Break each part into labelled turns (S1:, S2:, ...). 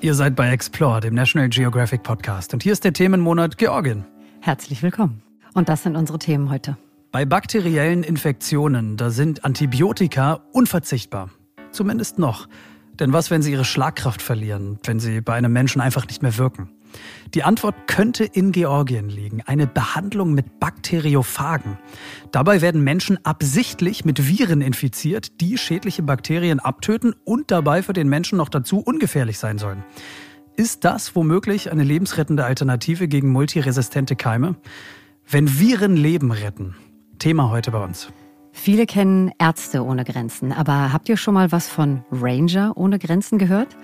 S1: Ihr seid bei Explore, dem National Geographic Podcast. Und hier ist der Themenmonat Georgien.
S2: Herzlich willkommen. Und das sind unsere Themen heute.
S1: Bei bakteriellen Infektionen, da sind Antibiotika unverzichtbar. Zumindest noch. Denn was, wenn sie ihre Schlagkraft verlieren, wenn sie bei einem Menschen einfach nicht mehr wirken? Die Antwort könnte in Georgien liegen. Eine Behandlung mit Bakteriophagen. Dabei werden Menschen absichtlich mit Viren infiziert, die schädliche Bakterien abtöten und dabei für den Menschen noch dazu ungefährlich sein sollen. Ist das womöglich eine lebensrettende Alternative gegen multiresistente Keime? Wenn Viren Leben retten. Thema heute bei uns.
S2: Viele kennen Ärzte ohne Grenzen, aber habt ihr schon mal was von Ranger ohne Grenzen gehört?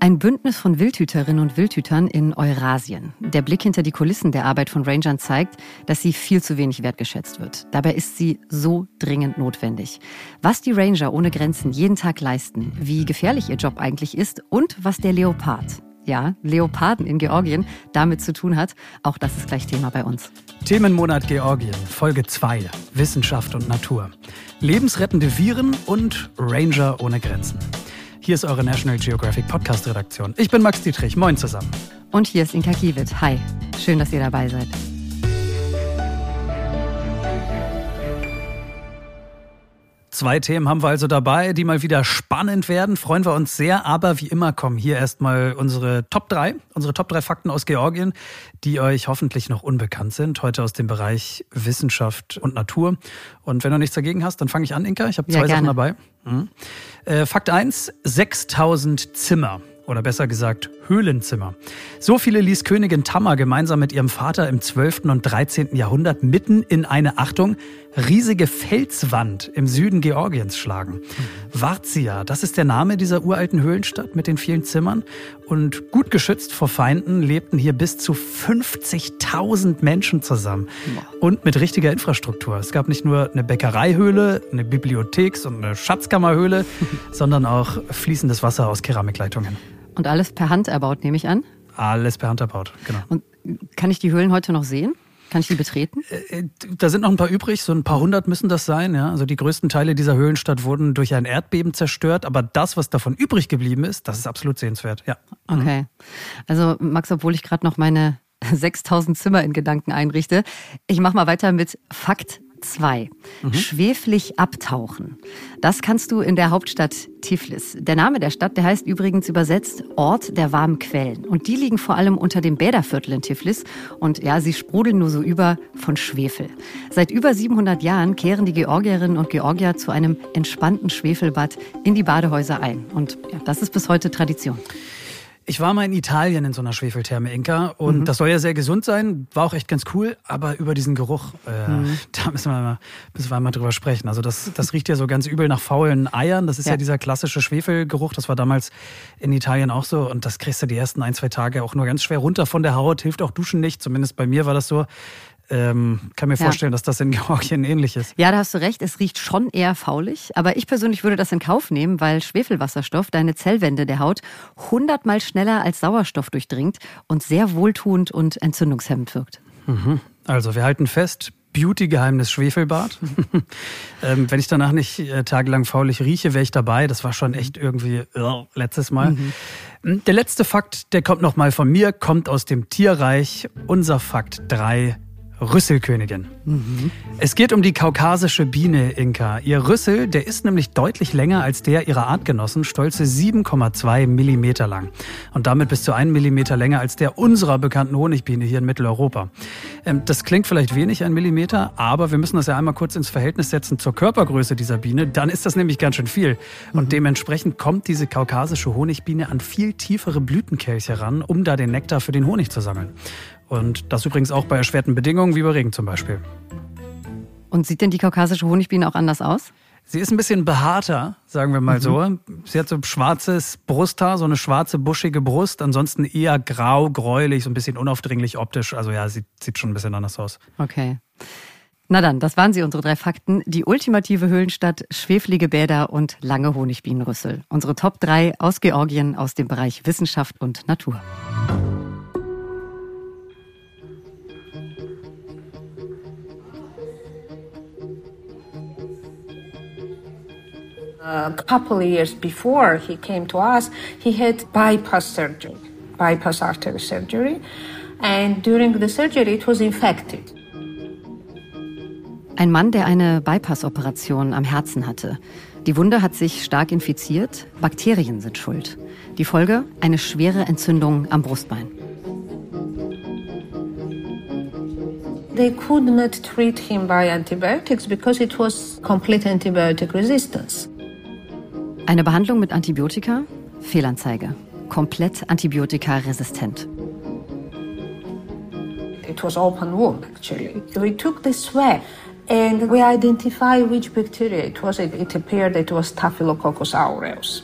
S2: Ein Bündnis von Wildhüterinnen und Wildhütern in Eurasien. Der Blick hinter die Kulissen der Arbeit von Rangern zeigt, dass sie viel zu wenig wertgeschätzt wird. Dabei ist sie so dringend notwendig. Was die Ranger ohne Grenzen jeden Tag leisten, wie gefährlich ihr Job eigentlich ist und was der Leopard, ja, Leoparden in Georgien damit zu tun hat. Auch das ist gleich Thema bei uns.
S1: Themenmonat Georgien, Folge 2, Wissenschaft und Natur. Lebensrettende Viren und Ranger ohne Grenzen. Hier ist eure National Geographic Podcast Redaktion. Ich bin Max Dietrich, moin zusammen.
S2: Und hier ist Inka Kiewit. Hi, schön, dass ihr dabei seid.
S1: Zwei Themen haben wir also dabei, die mal wieder spannend werden. Freuen wir uns sehr. Aber wie immer kommen hier erstmal unsere Top 3, unsere Top 3 Fakten aus Georgien, die euch hoffentlich noch unbekannt sind. Heute aus dem Bereich Wissenschaft und Natur. Und wenn du nichts dagegen hast, dann fange ich an, Inka. Ich habe zwei ja, Sachen dabei. Mhm. Äh, Fakt 1, 6000 Zimmer oder besser gesagt Höhlenzimmer. So viele ließ Königin Tamar gemeinsam mit ihrem Vater im 12. und 13. Jahrhundert mitten in eine, Achtung, riesige Felswand im Süden Georgiens schlagen. Varzia, das ist der Name dieser uralten Höhlenstadt mit den vielen Zimmern. Und gut geschützt vor Feinden lebten hier bis zu 50.000 Menschen zusammen. Und mit richtiger Infrastruktur. Es gab nicht nur eine Bäckereihöhle, eine Bibliotheks- und eine Schatzkammerhöhle, sondern auch fließendes Wasser aus Keramikleitungen.
S2: Und alles per Hand erbaut, nehme ich an?
S1: Alles per Hand erbaut, genau.
S2: Und kann ich die Höhlen heute noch sehen? Kann ich die betreten?
S1: Äh, äh, da sind noch ein paar übrig, so ein paar hundert müssen das sein. Ja? Also die größten Teile dieser Höhlenstadt wurden durch ein Erdbeben zerstört, aber das, was davon übrig geblieben ist, das ist absolut sehenswert. Ja.
S2: Okay. Also Max, obwohl ich gerade noch meine 6000 Zimmer in Gedanken einrichte, ich mache mal weiter mit Fakt 2. Mhm. Schweflich abtauchen. Das kannst du in der Hauptstadt Tiflis. Der Name der Stadt, der heißt übrigens übersetzt Ort der warmen Quellen. Und die liegen vor allem unter dem Bäderviertel in Tiflis. Und ja, sie sprudeln nur so über von Schwefel. Seit über 700 Jahren kehren die Georgierinnen und Georgier zu einem entspannten Schwefelbad in die Badehäuser ein. Und ja, das ist bis heute Tradition.
S1: Ich war mal in Italien in so einer Schwefeltherme Inka und mhm. das soll ja sehr gesund sein, war auch echt ganz cool, aber über diesen Geruch, äh, mhm. da müssen wir, mal, müssen wir mal drüber sprechen. Also das, das riecht ja so ganz übel nach faulen Eiern. Das ist ja. ja dieser klassische Schwefelgeruch, das war damals in Italien auch so und das kriegst du die ersten ein, zwei Tage auch nur ganz schwer runter von der Haut, hilft auch Duschen nicht, zumindest bei mir war das so. Ähm, kann mir vorstellen, ja. dass das in Georgien ähnlich ist.
S2: Ja, da hast du recht. Es riecht schon eher faulig. Aber ich persönlich würde das in Kauf nehmen, weil Schwefelwasserstoff deine Zellwände der Haut hundertmal schneller als Sauerstoff durchdringt und sehr wohltuend und entzündungshemmend wirkt.
S1: Mhm. Also, wir halten fest, Beauty-Geheimnis Schwefelbad. ähm, wenn ich danach nicht äh, tagelang faulig rieche, wäre ich dabei. Das war schon echt irgendwie äh, letztes Mal. Mhm. Hm, der letzte Fakt, der kommt nochmal von mir, kommt aus dem Tierreich. Unser Fakt 3 Rüsselkönigin. Mhm. Es geht um die kaukasische Biene Inka. Ihr Rüssel, der ist nämlich deutlich länger als der ihrer Artgenossen, stolze 7,2 Millimeter lang. Und damit bis zu 1 Millimeter länger als der unserer bekannten Honigbiene hier in Mitteleuropa. Ähm, das klingt vielleicht wenig, ein Millimeter, aber wir müssen das ja einmal kurz ins Verhältnis setzen zur Körpergröße dieser Biene. Dann ist das nämlich ganz schön viel. Und mhm. dementsprechend kommt diese kaukasische Honigbiene an viel tiefere Blütenkelche ran, um da den Nektar für den Honig zu sammeln. Und das übrigens auch bei erschwerten Bedingungen, wie bei Regen zum Beispiel.
S2: Und sieht denn die kaukasische Honigbiene auch anders aus?
S1: Sie ist ein bisschen behaarter, sagen wir mal mhm. so. Sie hat so schwarzes Brusthaar, so eine schwarze, buschige Brust. Ansonsten eher grau, gräulich, so ein bisschen unaufdringlich optisch. Also ja, sie sieht schon ein bisschen anders aus.
S2: Okay. Na dann, das waren sie, unsere drei Fakten. Die ultimative Höhlenstadt, schweflige Bäder und lange Honigbienenrüssel. Unsere Top 3 aus Georgien aus dem Bereich Wissenschaft und Natur.
S3: A couple of years before he came to us, he had bypass surgery, bypass artery surgery, and during the surgery it was infected.
S2: Ein Mann, der eine Bypass-Operation am Herzen hatte. Die Wunde hat sich stark infiziert, Bakterien sind schuld. Die Folge? Eine schwere Entzündung am Brustbein.
S3: They could not treat him by antibiotics because it was complete antibiotic resistance.
S2: Eine Behandlung mit Antibiotika? Fehlanzeige. Komplett antibiotikaresistent.
S3: It was open wound actually. We took the swab and we identified which bacteria it was. It, it appeared it was Staphylococcus aureus.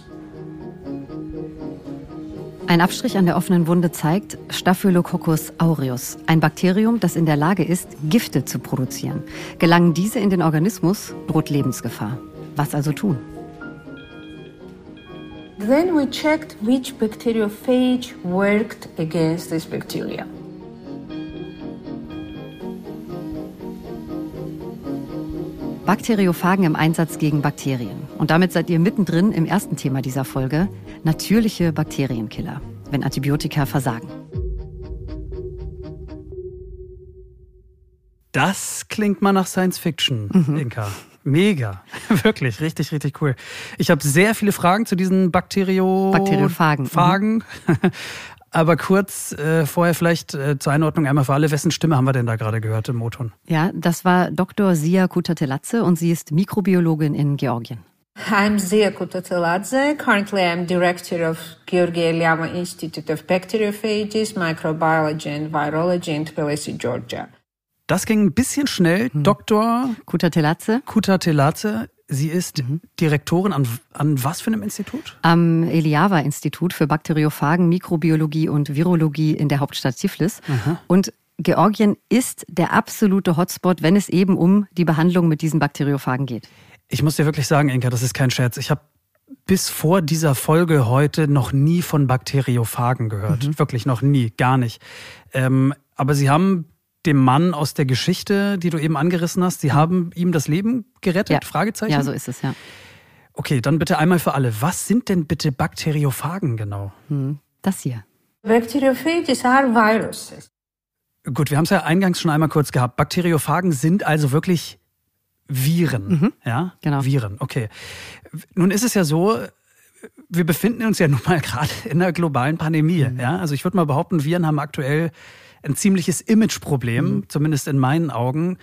S2: Ein Abstrich an der offenen Wunde zeigt Staphylococcus aureus, ein Bakterium, das in der Lage ist, Gifte zu produzieren. Gelangen diese in den Organismus, droht Lebensgefahr. Was also tun?
S3: Then we checked which bacteriophage worked against this bacteria.
S2: Bakteriophagen im Einsatz gegen Bakterien. Und damit seid ihr mittendrin im ersten Thema dieser Folge, natürliche Bakterienkiller, wenn Antibiotika versagen.
S1: Das klingt mal nach Science Fiction, mhm. Inka. Mega. Wirklich, richtig, richtig cool. Ich habe sehr viele Fragen zu diesen Bakterio
S2: Bakteriophagen.
S1: Phagen. Mhm. Aber kurz äh, vorher vielleicht äh, zur Einordnung einmal für alle, wessen Stimme haben wir denn da gerade gehört im Moton?
S2: Ja, das war Dr. Sia Kutateladze und sie ist Mikrobiologin in Georgien.
S3: I'm Zia Kutateladze. Currently, I'm director of Georgi Eliama Institute of Bacteriophages, Microbiology and Virology in Tbilisi, Georgia.
S1: Das ging ein bisschen schnell. Hm. Dr.
S2: Kutateladze.
S1: Kutateladze Sie ist mhm. Direktorin an, an was für einem Institut?
S2: Am Eliava-Institut für Bakteriophagen, Mikrobiologie und Virologie in der Hauptstadt Tiflis. Aha. Und Georgien ist der absolute Hotspot, wenn es eben um die Behandlung mit diesen Bakteriophagen geht.
S1: Ich muss dir wirklich sagen, Inka, das ist kein Scherz. Ich habe bis vor dieser Folge heute noch nie von Bakteriophagen gehört. Mhm. Wirklich noch nie, gar nicht. Ähm, aber Sie haben dem Mann aus der Geschichte, die du eben angerissen hast, sie haben ihm das Leben gerettet?
S2: Ja.
S1: Fragezeichen?
S2: Ja, so ist es, ja.
S1: Okay, dann bitte einmal für alle. Was sind denn bitte Bakteriophagen genau?
S2: Hm, das hier.
S3: Bacteriophages are viruses.
S1: Gut, wir haben es ja eingangs schon einmal kurz gehabt. Bakteriophagen sind also wirklich Viren. Mhm. Ja,
S2: genau.
S1: Viren, okay. Nun ist es ja so, wir befinden uns ja nun mal gerade in einer globalen Pandemie. Mhm. Ja, also ich würde mal behaupten, Viren haben aktuell ein ziemliches Imageproblem, mhm. zumindest in meinen Augen.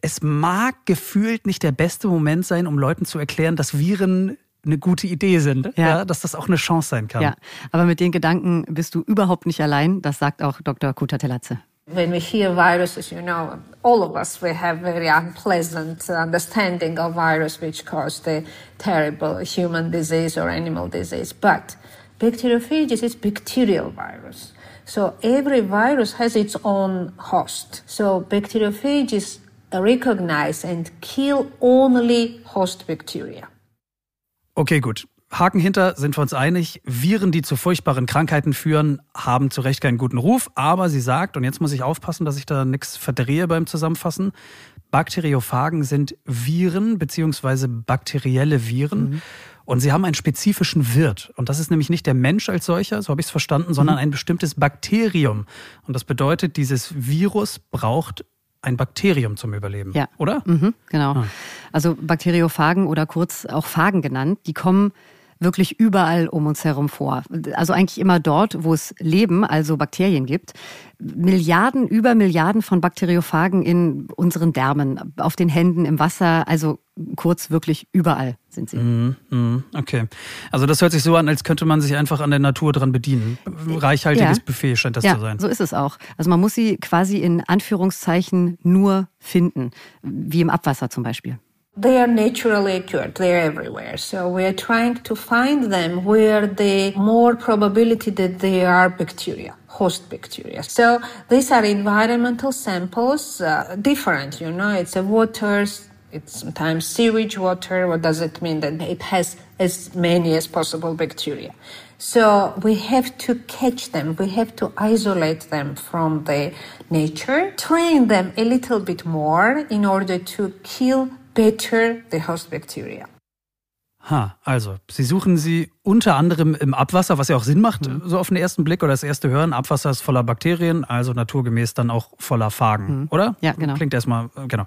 S1: Es mag gefühlt nicht der beste Moment sein, um Leuten zu erklären, dass Viren eine gute Idee sind, ja. ja. dass das auch eine Chance sein kann.
S2: Ja, aber mit den Gedanken bist du überhaupt nicht allein, das sagt auch Dr. Kutatelatze.
S3: When we hear viruses, you know, all of us, we have very unpleasant understanding of virus which cause the terrible human disease or animal disease. But bacteriophages is bacterial virus. So every virus has its own host. So bacteriophages recognize and kill only host bacteria.
S1: Okay, gut. Haken hinter, sind wir uns einig. Viren, die zu furchtbaren Krankheiten führen, haben zu Recht keinen guten Ruf. Aber sie sagt, und jetzt muss ich aufpassen, dass ich da nichts verdrehe beim Zusammenfassen, Bakteriophagen sind Viren beziehungsweise bakterielle Viren. Mhm. Und sie haben einen spezifischen Wirt. Und das ist nämlich nicht der Mensch als solcher, so habe ich es verstanden, sondern mhm. ein bestimmtes Bakterium. Und das bedeutet, dieses Virus braucht ein Bakterium zum Überleben,
S2: ja.
S1: oder?
S2: Mhm, genau. Ah. Also Bakteriophagen oder kurz auch Phagen genannt, die kommen wirklich überall um uns herum vor. Also eigentlich immer dort, wo es Leben, also Bakterien gibt. Milliarden, über Milliarden von Bakteriophagen in unseren Därmen, auf den Händen, im Wasser, also kurz wirklich überall sind sie.
S1: Mm, mm, okay. Also das hört sich so an, als könnte man sich einfach an der Natur dran bedienen. Reichhaltiges ja. Buffet scheint das
S2: ja,
S1: zu sein.
S2: So ist es auch. Also man muss sie quasi in Anführungszeichen nur finden, wie im Abwasser zum Beispiel.
S3: They are naturally occurred. They are everywhere. So we are trying to find them where the more probability that they are bacteria, host bacteria. So these are environmental samples, uh, different, you know, it's a water, it's sometimes sewage water. What does it mean? That it has as many as possible bacteria. So we have to catch them. We have to isolate them from the nature, train them a little bit more in order to kill better the host bacteria.
S1: Ha, also, Sie suchen sie unter anderem im Abwasser, was ja auch Sinn macht, mhm. so auf den ersten Blick oder das erste Hören. Abwasser ist voller Bakterien, also naturgemäß dann auch voller Phagen, mhm. oder?
S2: Ja, genau.
S1: Klingt erstmal, genau.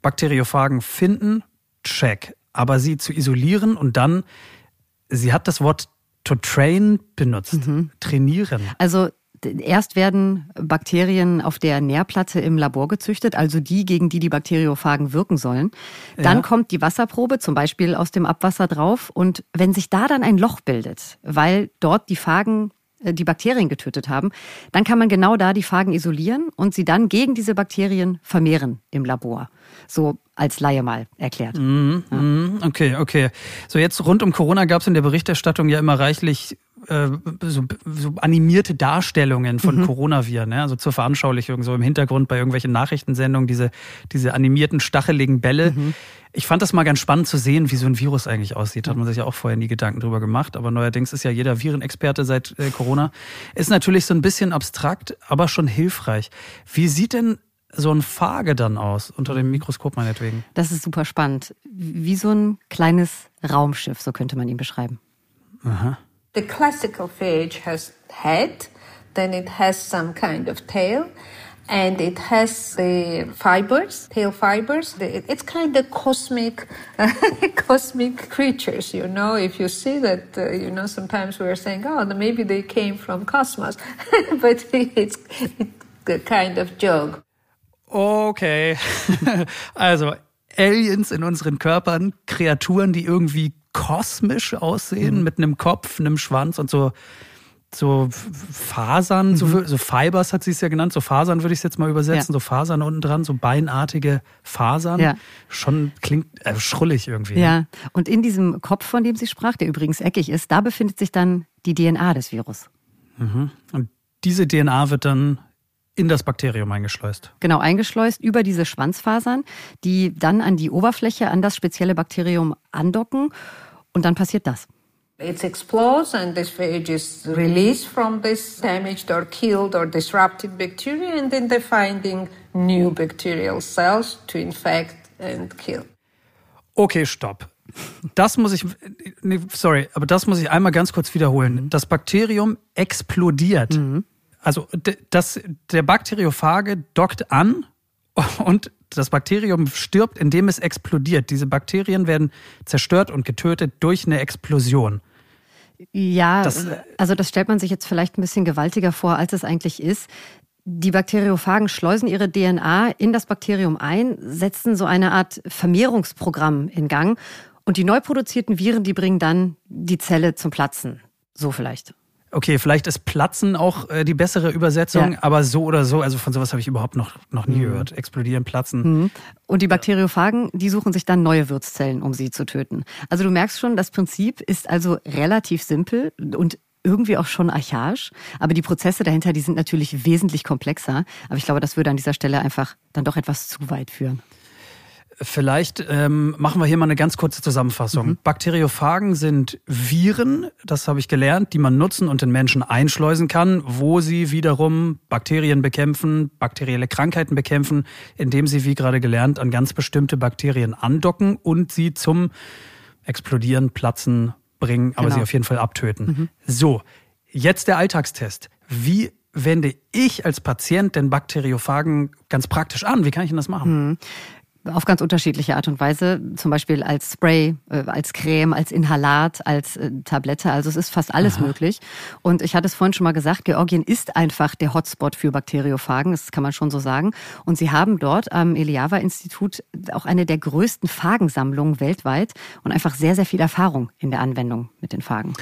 S1: Bakteriophagen finden, check. Aber sie zu isolieren und dann, sie hat das Wort to train benutzt, mhm. trainieren.
S2: Also Erst werden Bakterien auf der Nährplatte im Labor gezüchtet, also die, gegen die die Bakteriophagen wirken sollen. Dann ja. kommt die Wasserprobe, zum Beispiel aus dem Abwasser drauf. Und wenn sich da dann ein Loch bildet, weil dort die Phagen äh, die Bakterien getötet haben, dann kann man genau da die Phagen isolieren und sie dann gegen diese Bakterien vermehren im Labor. So als Laie mal erklärt.
S1: Mm, ja. Mhm, okay, okay. So jetzt rund um Corona gab es in der Berichterstattung ja immer reichlich äh, so, so animierte Darstellungen von mhm. Coronaviren, ne? also zur Veranschaulichung, so im Hintergrund bei irgendwelchen Nachrichtensendungen, diese, diese animierten, stacheligen Bälle. Mhm. Ich fand das mal ganz spannend zu sehen, wie so ein Virus eigentlich aussieht. Hat man sich ja auch vorher nie Gedanken drüber gemacht. Aber neuerdings ist ja jeder Virenexperte seit äh, Corona. Ist natürlich so ein bisschen abstrakt, aber schon hilfreich. Wie sieht denn so ein Phage dann aus, unter dem Mikroskop meinetwegen?
S2: Das ist super spannend. Wie so ein kleines Raumschiff, so könnte man ihn beschreiben.
S3: Aha. The classical phage has head, then it has some kind of tail, and it has the fibers, tail fibers. It's kind of cosmic, cosmic creatures, you know. If you see that, uh, you know, sometimes we're saying, oh, maybe they came from cosmos, but it's, it's a kind of joke.
S1: Okay. also Aliens in unseren Körpern, Kreaturen, die irgendwie kosmisch aussehen, mhm. mit einem Kopf, einem Schwanz und so, so Fasern, mhm. so, so Fibers hat sie es ja genannt, so Fasern würde ich es jetzt mal übersetzen, ja. so Fasern unten dran, so beinartige Fasern. Ja. Schon klingt äh, schrullig irgendwie. Ne?
S2: Ja, und in diesem Kopf, von dem sie sprach, der übrigens eckig ist, da befindet sich dann die DNA des Virus.
S1: Mhm. Und diese DNA wird dann in das Bakterium eingeschleust.
S2: Genau, eingeschleust über diese Schwanzfasern, die dann an die Oberfläche, an das spezielle Bakterium andocken. Und dann passiert das.
S3: It explodes and this phage is released from this damaged or killed or disrupted bacteria and then they're finding new bacterial cells to infect and kill.
S1: Okay, stopp. Das muss ich, nee, sorry, aber das muss ich einmal ganz kurz wiederholen. Das Bakterium explodiert. Mhm also das, der Bakteriophage dockt an und das Bakterium stirbt, indem es explodiert. Diese Bakterien werden zerstört und getötet durch eine Explosion.
S2: Ja, das, also das stellt man sich jetzt vielleicht ein bisschen gewaltiger vor, als es eigentlich ist. Die Bakteriophagen schleusen ihre DNA in das Bakterium ein, setzen so eine Art Vermehrungsprogramm in Gang und die neu produzierten Viren, die bringen dann die Zelle zum Platzen. So vielleicht.
S1: Okay, vielleicht ist Platzen auch äh, die bessere Übersetzung, ja. aber so oder so, also von sowas habe ich überhaupt noch, noch nie mhm. gehört. Explodieren, platzen. Mhm.
S2: Und die Bakteriophagen, die suchen sich dann neue Wirtszellen, um sie zu töten. Also du merkst schon, das Prinzip ist also relativ simpel und irgendwie auch schon archaisch, aber die Prozesse dahinter, die sind natürlich wesentlich komplexer. Aber ich glaube, das würde an dieser Stelle einfach dann doch etwas zu weit führen.
S1: Vielleicht ähm, machen wir hier mal eine ganz kurze Zusammenfassung. Mhm. Bakteriophagen sind Viren, das habe ich gelernt, die man nutzen und in Menschen einschleusen kann, wo sie wiederum Bakterien bekämpfen, bakterielle Krankheiten bekämpfen, indem sie, wie gerade gelernt, an ganz bestimmte Bakterien andocken und sie zum Explodieren, Platzen bringen, aber genau. sie auf jeden Fall abtöten. Mhm. So, jetzt der Alltagstest. Wie wende ich als Patient den Bakteriophagen ganz praktisch an? Wie kann ich denn das machen?
S2: Auf ganz unterschiedliche Art und Weise, zum Beispiel als Spray, äh, als Creme, als Inhalat, als äh, Tablette. Also es ist fast alles Aha. möglich. Und ich hatte es vorhin schon mal gesagt, Georgien ist einfach der Hotspot für Bakteriophagen, das kann man schon so sagen. Und sie haben dort am Eliava-Institut auch eine der größten Phagensammlungen weltweit und einfach sehr, sehr viel Erfahrung in der Anwendung mit den Phagen.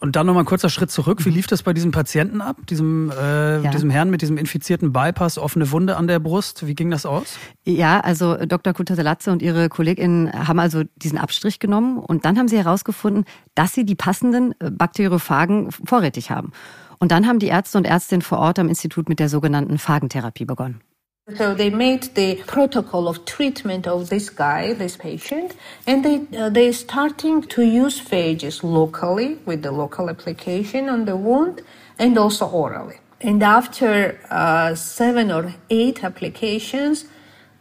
S1: Und dann nochmal ein kurzer Schritt zurück. Wie lief das bei diesem Patienten ab? Diesem, äh, ja. diesem Herrn mit diesem infizierten Bypass, offene Wunde an der Brust? Wie ging das aus?
S2: Ja, also Dr. Kutatelatze und ihre KollegInnen haben also diesen Abstrich genommen und dann haben sie herausgefunden, dass sie die passenden äh, Bakteriophagen vorrätig haben. Und dann haben die Ärzte und Ärztinnen vor Ort am Institut mit der sogenannten Phagentherapie begonnen.
S3: So they made the protocol of treatment of this guy, this patient, and they uh, they starting to use phages locally with the local application on the wound and also orally. And after uh, seven or eight applications,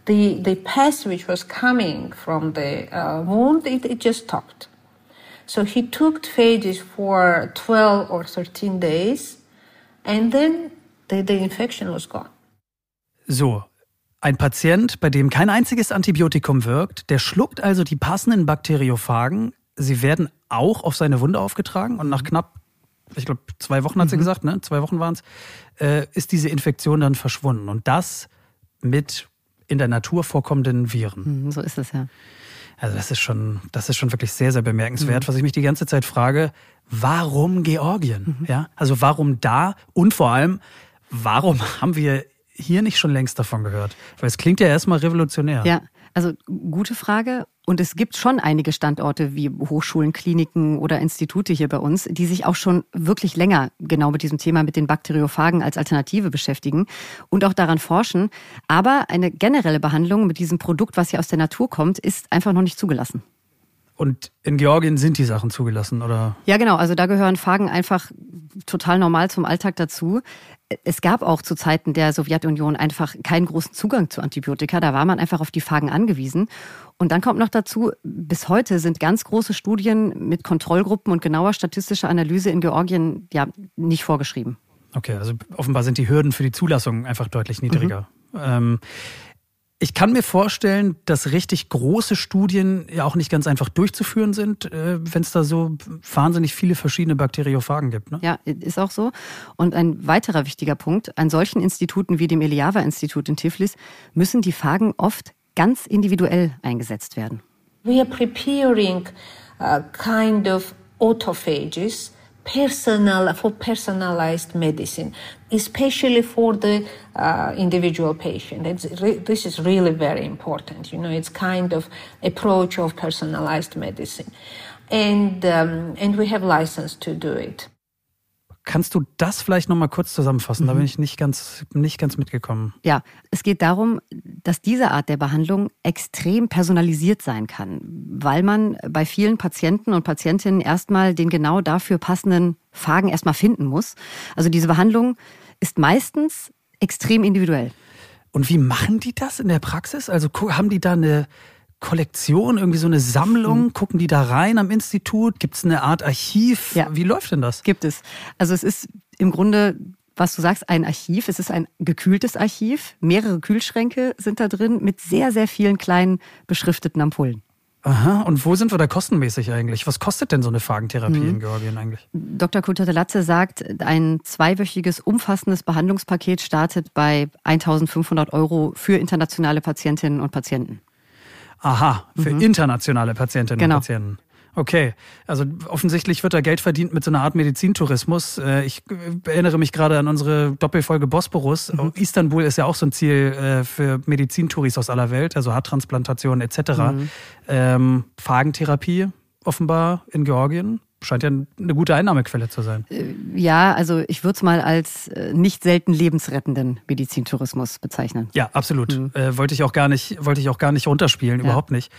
S3: the, the pus which was coming from the uh, wound, it, it just stopped. So he took phages for 12 or 13 days and then the, the infection was gone.
S1: So, ein Patient, bei dem kein einziges Antibiotikum wirkt, der schluckt also die passenden Bakteriophagen. Sie werden auch auf seine Wunde aufgetragen und nach knapp, ich glaube, zwei Wochen hat sie mhm. gesagt, ne? Zwei Wochen waren es, äh, ist diese Infektion dann verschwunden. Und das mit in der Natur vorkommenden Viren.
S2: Mhm, so ist es ja.
S1: Also das ist schon, das ist schon wirklich sehr, sehr bemerkenswert. Mhm. Was ich mich die ganze Zeit frage, warum Georgien? Mhm. Ja, also warum da? Und vor allem, warum haben wir hier nicht schon längst davon gehört? Weil es klingt ja erstmal revolutionär.
S2: Ja, also gute Frage. Und es gibt schon einige Standorte wie Hochschulen, Kliniken oder Institute hier bei uns, die sich auch schon wirklich länger genau mit diesem Thema, mit den Bakteriophagen als Alternative beschäftigen und auch daran forschen. Aber eine generelle Behandlung mit diesem Produkt, was hier aus der Natur kommt, ist einfach noch nicht zugelassen.
S1: Und in Georgien sind die Sachen zugelassen, oder?
S2: Ja, genau. Also da gehören Phagen einfach total normal zum Alltag dazu. Es gab auch zu Zeiten der Sowjetunion einfach keinen großen Zugang zu Antibiotika. Da war man einfach auf die Phagen angewiesen. Und dann kommt noch dazu, bis heute sind ganz große Studien mit Kontrollgruppen und genauer statistischer Analyse in Georgien ja nicht vorgeschrieben.
S1: Okay, also offenbar sind die Hürden für die Zulassung einfach deutlich niedriger. Mhm. Ähm, ich kann mir vorstellen, dass richtig große Studien ja auch nicht ganz einfach durchzuführen sind, äh, wenn es da so wahnsinnig viele verschiedene Bakteriophagen gibt. Ne?
S2: Ja, ist auch so. Und ein weiterer wichtiger Punkt, an solchen Instituten wie dem Eliava-Institut in Tiflis müssen die Phagen oft ganz individuell eingesetzt werden.
S3: We are preparing a kind of autophages personal for personalized medicine, especially for the uh, individual patient. Re- this is really very important. You know, it's kind of approach of personalized medicine, and um, and we have license to do it.
S1: Kannst du das vielleicht noch mal kurz zusammenfassen? Mhm. Da bin ich nicht ganz, nicht ganz mitgekommen.
S2: Ja, es geht darum, dass diese Art der Behandlung extrem personalisiert sein kann, weil man bei vielen Patienten und Patientinnen erstmal den genau dafür passenden Phagen erstmal finden muss. Also diese Behandlung ist meistens extrem individuell.
S1: Und wie machen die das in der Praxis? Also haben die da eine Kollektion, irgendwie so eine Sammlung? Mhm. Gucken die da rein am Institut? Gibt es eine Art Archiv? Ja. Wie läuft denn das?
S2: Gibt es. Also es ist im Grunde was du sagst, ein Archiv. Es ist ein gekühltes Archiv. Mehrere Kühlschränke sind da drin mit sehr, sehr vielen kleinen beschrifteten Ampullen.
S1: Aha, und wo sind wir da kostenmäßig eigentlich? Was kostet denn so eine Phagentherapie mhm. in Georgien eigentlich?
S2: Dr. Kutatelatze sagt, ein zweiwöchiges umfassendes Behandlungspaket startet bei 1500 Euro für internationale Patientinnen und Patienten.
S1: Aha, für mhm. internationale Patientinnen genau. und Patienten. Okay, also offensichtlich wird da Geld verdient mit so einer Art Medizintourismus. Äh, ich erinnere mich gerade an unsere Doppelfolge Bosporus. Mhm. Istanbul ist ja auch so ein Ziel äh, für Medizintouris aus aller Welt, also Haartransplantation etc. Mhm. Ähm, Phagentherapie offenbar in Georgien scheint ja eine gute Einnahmequelle zu sein. Äh,
S2: ja, also ich würde es mal als äh, nicht selten lebensrettenden Medizintourismus bezeichnen.
S1: Ja, absolut. Mhm. Äh, wollte ich auch gar nicht, wollte ich auch gar nicht runterspielen, ja. überhaupt nicht.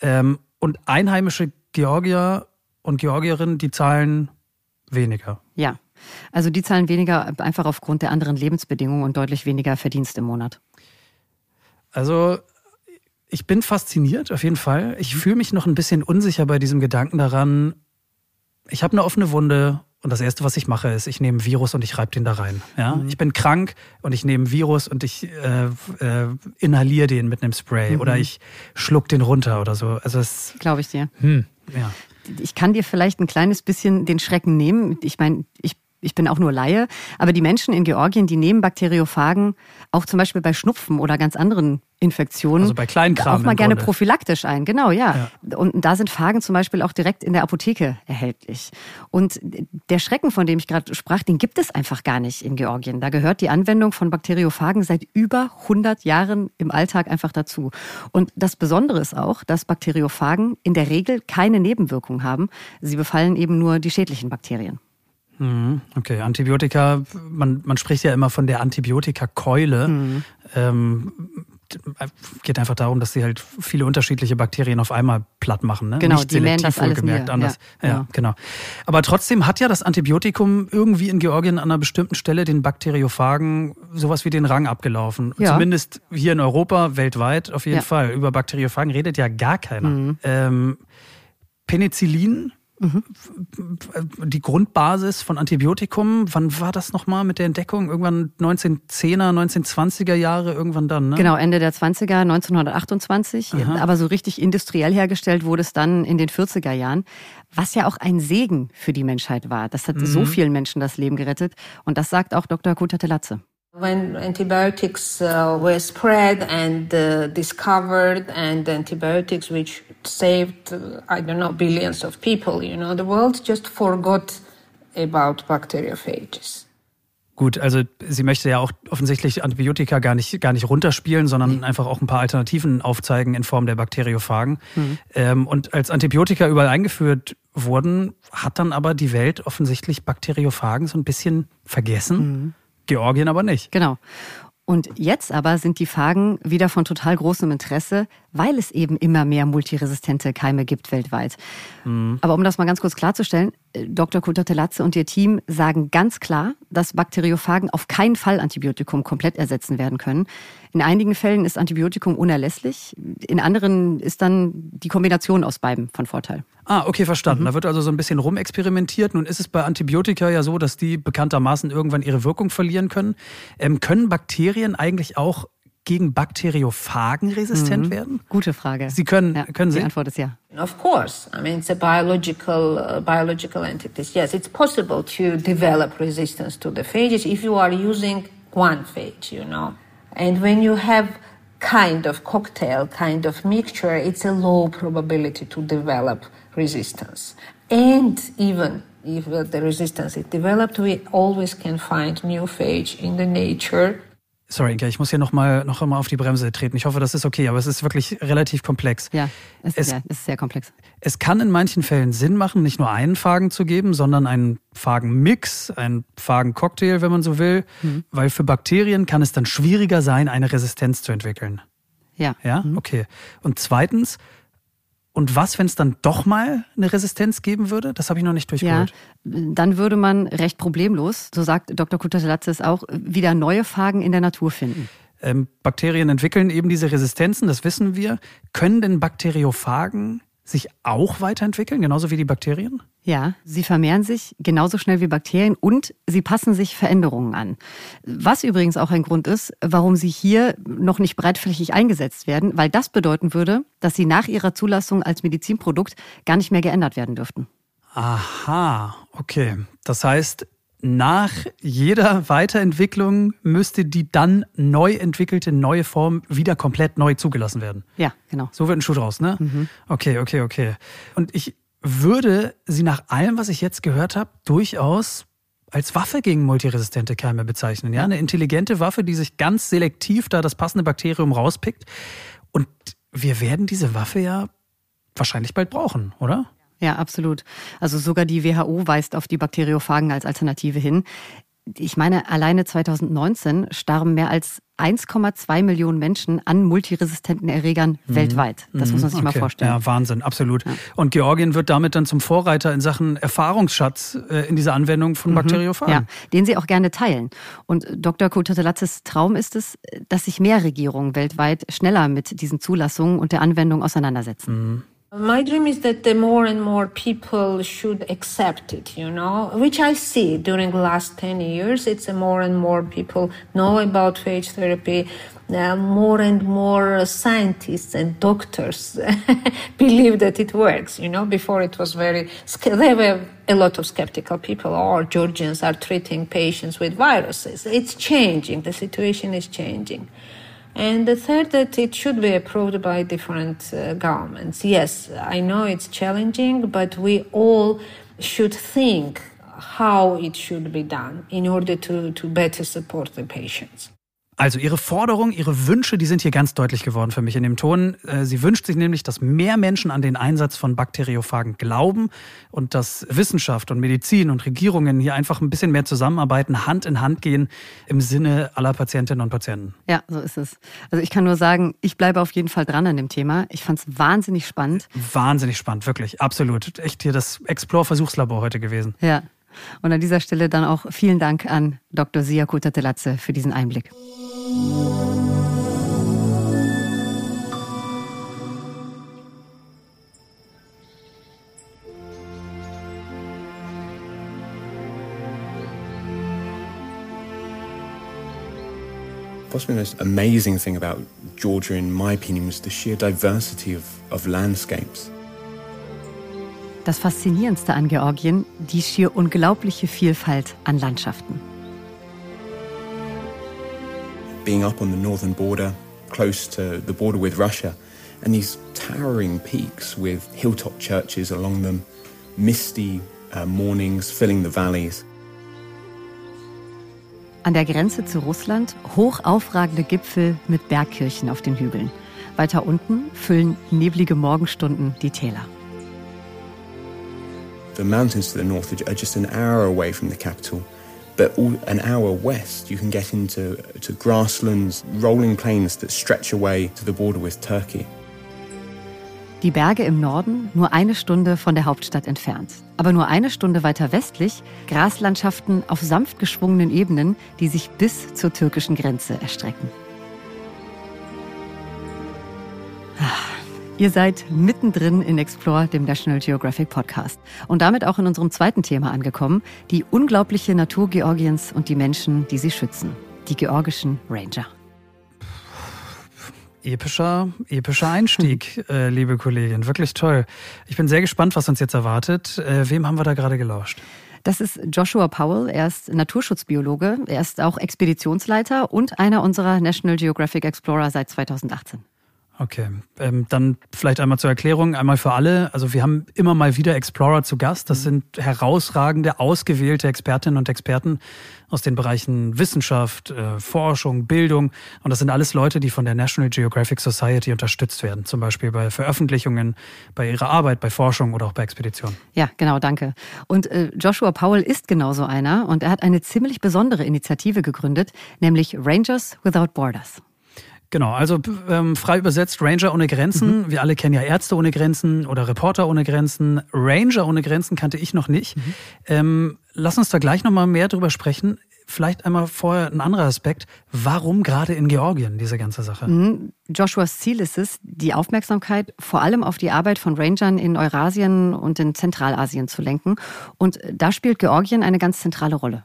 S1: Ähm, und einheimische Georgier und Georgierinnen, die zahlen weniger.
S2: Ja, also die zahlen weniger einfach aufgrund der anderen Lebensbedingungen und deutlich weniger Verdienst im Monat.
S1: Also ich bin fasziniert auf jeden Fall. Ich fühle mich noch ein bisschen unsicher bei diesem Gedanken daran, ich habe eine offene Wunde und das Erste, was ich mache, ist, ich nehme ein Virus und ich reibe den da rein. Ja? Mhm. Ich bin krank und ich nehme ein Virus und ich äh, äh, inhaliere den mit einem Spray mhm. oder ich schluck den runter oder so. Also
S2: glaube ich dir. Hm, ja. Ich kann dir vielleicht ein kleines bisschen den Schrecken nehmen. Ich meine, ich ich bin auch nur Laie, aber die Menschen in Georgien, die nehmen Bakteriophagen auch zum Beispiel bei Schnupfen oder ganz anderen Infektionen
S1: also bei Kleinkram
S2: auch mal gerne prophylaktisch ein. Genau, ja. ja. Und da sind Phagen zum Beispiel auch direkt in der Apotheke erhältlich. Und der Schrecken, von dem ich gerade sprach, den gibt es einfach gar nicht in Georgien. Da gehört die Anwendung von Bakteriophagen seit über 100 Jahren im Alltag einfach dazu. Und das Besondere ist auch, dass Bakteriophagen in der Regel keine Nebenwirkungen haben. Sie befallen eben nur die schädlichen Bakterien.
S1: Mhm. Okay, Antibiotika, man, man spricht ja immer von der Antibiotikakeule. Mhm. Ähm, geht einfach darum, dass sie halt viele unterschiedliche Bakterien auf einmal platt machen. Ne?
S2: Genau, Nicht die mähen das alles gemerkt,
S1: anders. Ja, ja, genau. Aber trotzdem hat ja das Antibiotikum irgendwie in Georgien an einer bestimmten Stelle den Bakteriophagen sowas wie den Rang abgelaufen. Ja. Zumindest hier in Europa, weltweit auf jeden ja. Fall. Über Bakteriophagen redet ja gar keiner. Mhm. Ähm, Penicillin Mhm. Die Grundbasis von Antibiotikum, wann war das nochmal mit der Entdeckung? Irgendwann 1910er, 1920er Jahre, irgendwann dann, ne?
S2: Genau, Ende der 20er, 1928. Aha. Aber so richtig industriell hergestellt wurde es dann in den 40er Jahren, was ja auch ein Segen für die Menschheit war. Das hat mhm. so vielen Menschen das Leben gerettet. Und das sagt auch Dr. Kutatelatze.
S3: When antibiotics uh, were spread and uh, discovered, and antibiotics which saved, uh, I don't know, billions of people, you know, the world just forgot about bacteriophages.
S1: Gut, also sie möchte ja auch offensichtlich Antibiotika gar nicht, gar nicht runterspielen, sondern einfach auch ein paar Alternativen aufzeigen in Form der Bakteriophagen. Mhm. Ähm, und als Antibiotika überall eingeführt wurden, hat dann aber die Welt offensichtlich Bakteriophagen so ein bisschen vergessen. Mhm Georgien aber nicht.
S2: Genau. Und jetzt aber sind die Phagen wieder von total großem Interesse, weil es eben immer mehr multiresistente Keime gibt weltweit. Mhm. Aber um das mal ganz kurz klarzustellen, äh, Dr. Kutatelatze und ihr Team sagen ganz klar, dass Bakteriophagen auf keinen Fall Antibiotikum komplett ersetzen werden können. In einigen Fällen ist Antibiotikum unerlässlich, in anderen ist dann die Kombination aus beiden von Vorteil.
S1: Ah, okay, verstanden. Mhm. Da wird also so ein bisschen rumexperimentiert. Nun ist es bei Antibiotika ja so, dass die bekanntermaßen irgendwann ihre Wirkung verlieren können. Ähm, können Bakterien eigentlich auch gegen Bakteriophagen resistent mhm. werden?
S2: Gute Frage.
S1: Sie können, ja, können Sie?
S2: Die Antwort ist ja.
S3: Of course. I mean, it's a biological, uh, biological entities. Yes, it's possible to develop resistance to the phages if you are using one phage, you know. And when you have kind of cocktail, kind of mixture, it's a low probability to develop resistance. And even if the resistance is developed, we always can find new phage in the nature
S1: Sorry, Inga, ich muss hier nochmal noch mal auf die Bremse treten. Ich hoffe, das ist okay, aber es ist wirklich relativ komplex.
S2: Ja, es, es, ja, es ist sehr komplex.
S1: Es kann in manchen Fällen Sinn machen, nicht nur einen Fagen zu geben, sondern einen Fagenmix, einen Fagencocktail, wenn man so will, mhm. weil für Bakterien kann es dann schwieriger sein, eine Resistenz zu entwickeln.
S2: Ja.
S1: Ja, mhm. okay. Und zweitens, und was, wenn es dann doch mal eine Resistenz geben würde? Das habe ich noch nicht durchgeholt.
S2: Ja, dann würde man recht problemlos, so sagt Dr. Kutatelatsis auch, wieder neue Phagen in der Natur finden.
S1: Ähm, Bakterien entwickeln eben diese Resistenzen, das wissen wir. Können denn Bakteriophagen sich auch weiterentwickeln, genauso wie die Bakterien?
S2: Ja, sie vermehren sich genauso schnell wie Bakterien und sie passen sich Veränderungen an. Was übrigens auch ein Grund ist, warum sie hier noch nicht breitflächig eingesetzt werden, weil das bedeuten würde, dass sie nach ihrer Zulassung als Medizinprodukt gar nicht mehr geändert werden dürften.
S1: Aha, okay. Das heißt, nach jeder Weiterentwicklung müsste die dann neu entwickelte neue Form wieder komplett neu zugelassen werden.
S2: Ja, genau.
S1: So wird ein Schuh draus, ne? Mhm. Okay, okay, okay. Und ich würde sie nach allem, was ich jetzt gehört habe, durchaus als Waffe gegen multiresistente Keime bezeichnen. Ja, eine intelligente Waffe, die sich ganz selektiv da das passende Bakterium rauspickt. Und wir werden diese Waffe ja wahrscheinlich bald brauchen, oder?
S2: Ja, absolut. Also sogar die WHO weist auf die Bakteriophagen als Alternative hin. Ich meine, alleine 2019 starben mehr als 1,2 Millionen Menschen an multiresistenten Erregern mhm. weltweit. Das muss man sich okay. mal vorstellen.
S1: Ja, Wahnsinn, absolut. Ja. Und Georgien wird damit dann zum Vorreiter in Sachen Erfahrungsschatz äh, in dieser Anwendung von mhm. Bakteriophagen. Ja,
S2: den sie auch gerne teilen. Und Dr. Kutatelatsis Traum ist es, dass sich mehr Regierungen weltweit schneller mit diesen Zulassungen und der Anwendung auseinandersetzen.
S1: Mhm.
S3: My dream is that the more and more people should accept it, you know, which I see during the last 10 years. It's more and more people know about phage therapy. More and more scientists and doctors believe that it works. You know, before it was very, there were a lot of skeptical people. Or oh, Georgians are treating patients with viruses. It's changing. The situation is changing. And the third, that it should be approved by different uh, governments. Yes, I know it's challenging, but we all should think how it should be done in order to, to better support the patients.
S1: Also Ihre Forderungen, Ihre Wünsche, die sind hier ganz deutlich geworden für mich in dem Ton. Äh, sie wünscht sich nämlich, dass mehr Menschen an den Einsatz von Bakteriophagen glauben und dass Wissenschaft und Medizin und Regierungen hier einfach ein bisschen mehr zusammenarbeiten, Hand in Hand gehen im Sinne aller Patientinnen und Patienten.
S2: Ja, so ist es. Also ich kann nur sagen, ich bleibe auf jeden Fall dran an dem Thema. Ich fand es wahnsinnig spannend.
S1: Wahnsinnig spannend, wirklich, absolut. Echt hier das Explore-Versuchslabor heute gewesen.
S2: Ja. Und an dieser Stelle dann auch vielen Dank an Dr. Sia Kutatelatze für diesen Einblick.
S4: Possibly the most amazing thing about Georgia, in my opinion, was the sheer diversity of, of landscapes.
S2: Das Faszinierendste an Georgien, die schier unglaubliche Vielfalt an Landschaften.
S4: Being up on the northern border, close to the border with Russia, and these towering peaks with hilltop churches along them, misty uh, mornings filling the valleys.
S2: An der Grenze zu Russland hoch aufragende Gipfel mit Bergkirchen auf den Hügeln. Weiter unten füllen neblige Morgenstunden die Täler.
S4: The mountains to the north are just an hour away from the capital, but all, an hour west you can get into to grasslands, rolling plains that stretch away to the border with Turkey.
S2: Die Berge im Norden nur eine Stunde von der Hauptstadt entfernt. Aber nur eine Stunde weiter westlich Graslandschaften auf sanft geschwungenen Ebenen, die sich bis zur türkischen Grenze erstrecken. Ihr seid mittendrin in Explore, dem National Geographic Podcast. Und damit auch in unserem zweiten Thema angekommen, die unglaubliche Natur Georgiens und die Menschen, die sie schützen. Die georgischen Ranger.
S1: Epischer, epischer Einstieg, äh, liebe Kollegin. Wirklich toll. Ich bin sehr gespannt, was uns jetzt erwartet. Äh, wem haben wir da gerade gelauscht?
S2: Das ist Joshua Powell. Er ist Naturschutzbiologe. Er ist auch Expeditionsleiter und einer unserer National Geographic Explorer seit 2018.
S1: Okay, ähm, dann vielleicht einmal zur Erklärung, einmal für alle. Also wir haben immer mal wieder Explorer zu Gast. Das sind herausragende, ausgewählte Expertinnen und Experten aus den Bereichen Wissenschaft, äh, Forschung, Bildung. Und das sind alles Leute, die von der National Geographic Society unterstützt werden. Zum Beispiel bei Veröffentlichungen, bei ihrer Arbeit, bei Forschung oder auch bei Expeditionen.
S2: Ja, genau, danke. Und äh, Joshua Powell ist genauso einer und er hat eine ziemlich besondere Initiative gegründet, nämlich Rangers Without Borders.
S1: Genau, also ähm, frei übersetzt Ranger ohne Grenzen. Mhm. Wir alle kennen ja Ärzte ohne Grenzen oder Reporter ohne Grenzen. Ranger ohne Grenzen kannte ich noch nicht. Mhm. Ähm, lass uns da gleich nochmal mehr drüber sprechen. Vielleicht einmal vorher ein anderer Aspekt. Warum gerade in Georgien diese ganze Sache?
S2: Mhm. Joshuas Ziel ist es, die Aufmerksamkeit vor allem auf die Arbeit von Rangern in Eurasien und in Zentralasien zu lenken. Und da spielt Georgien eine ganz zentrale Rolle.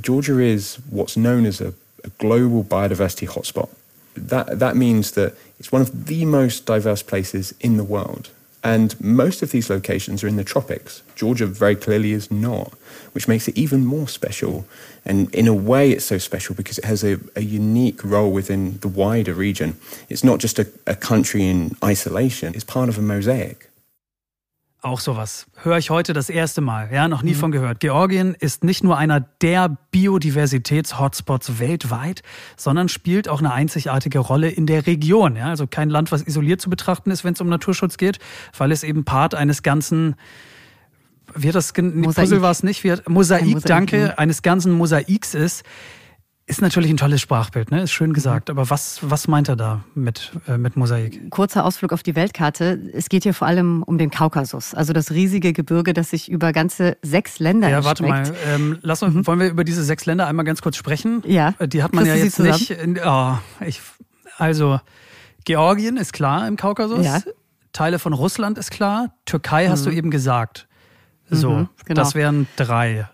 S4: Georgia is what's known as a, a global biodiversity hotspot. That that means that it's one of the most diverse places in the world. And most of these locations are in the tropics. Georgia very clearly is not, which makes it even more special. And in a way, it's so special because it has a, a unique role within the wider region. It's not just a, a country in isolation, it's part of a mosaic.
S1: Auch sowas. Höre ich heute das erste Mal. Ja, noch nie mhm. von gehört. Georgien ist nicht nur einer der Biodiversitäts-Hotspots weltweit, sondern spielt auch eine einzigartige Rolle in der Region. Ja, also kein Land, was isoliert zu betrachten ist, wenn es um Naturschutz geht, weil es eben Part eines ganzen wird das Mosaik. Puzzle war es nicht, wird Mosaik, Mosaik, danke, eines ganzen Mosaiks ist, ist natürlich ein tolles Sprachbild, ne? Ist schön gesagt. Aber was, was meint er da mit, äh, mit Mosaik?
S2: Kurzer Ausflug auf die Weltkarte. Es geht hier vor allem um den Kaukasus, also das riesige Gebirge, das sich über ganze sechs Länder
S1: Ja, warte mal. Ähm, lass uns, mhm. Wollen wir über diese sechs Länder einmal ganz kurz sprechen?
S2: Ja.
S1: Äh, die hat man ja jetzt nicht. In, oh, ich, also, Georgien ist klar im Kaukasus. Ja. Teile von Russland ist klar. Türkei hast du mhm. eben gesagt. So, mhm, genau. das wären drei.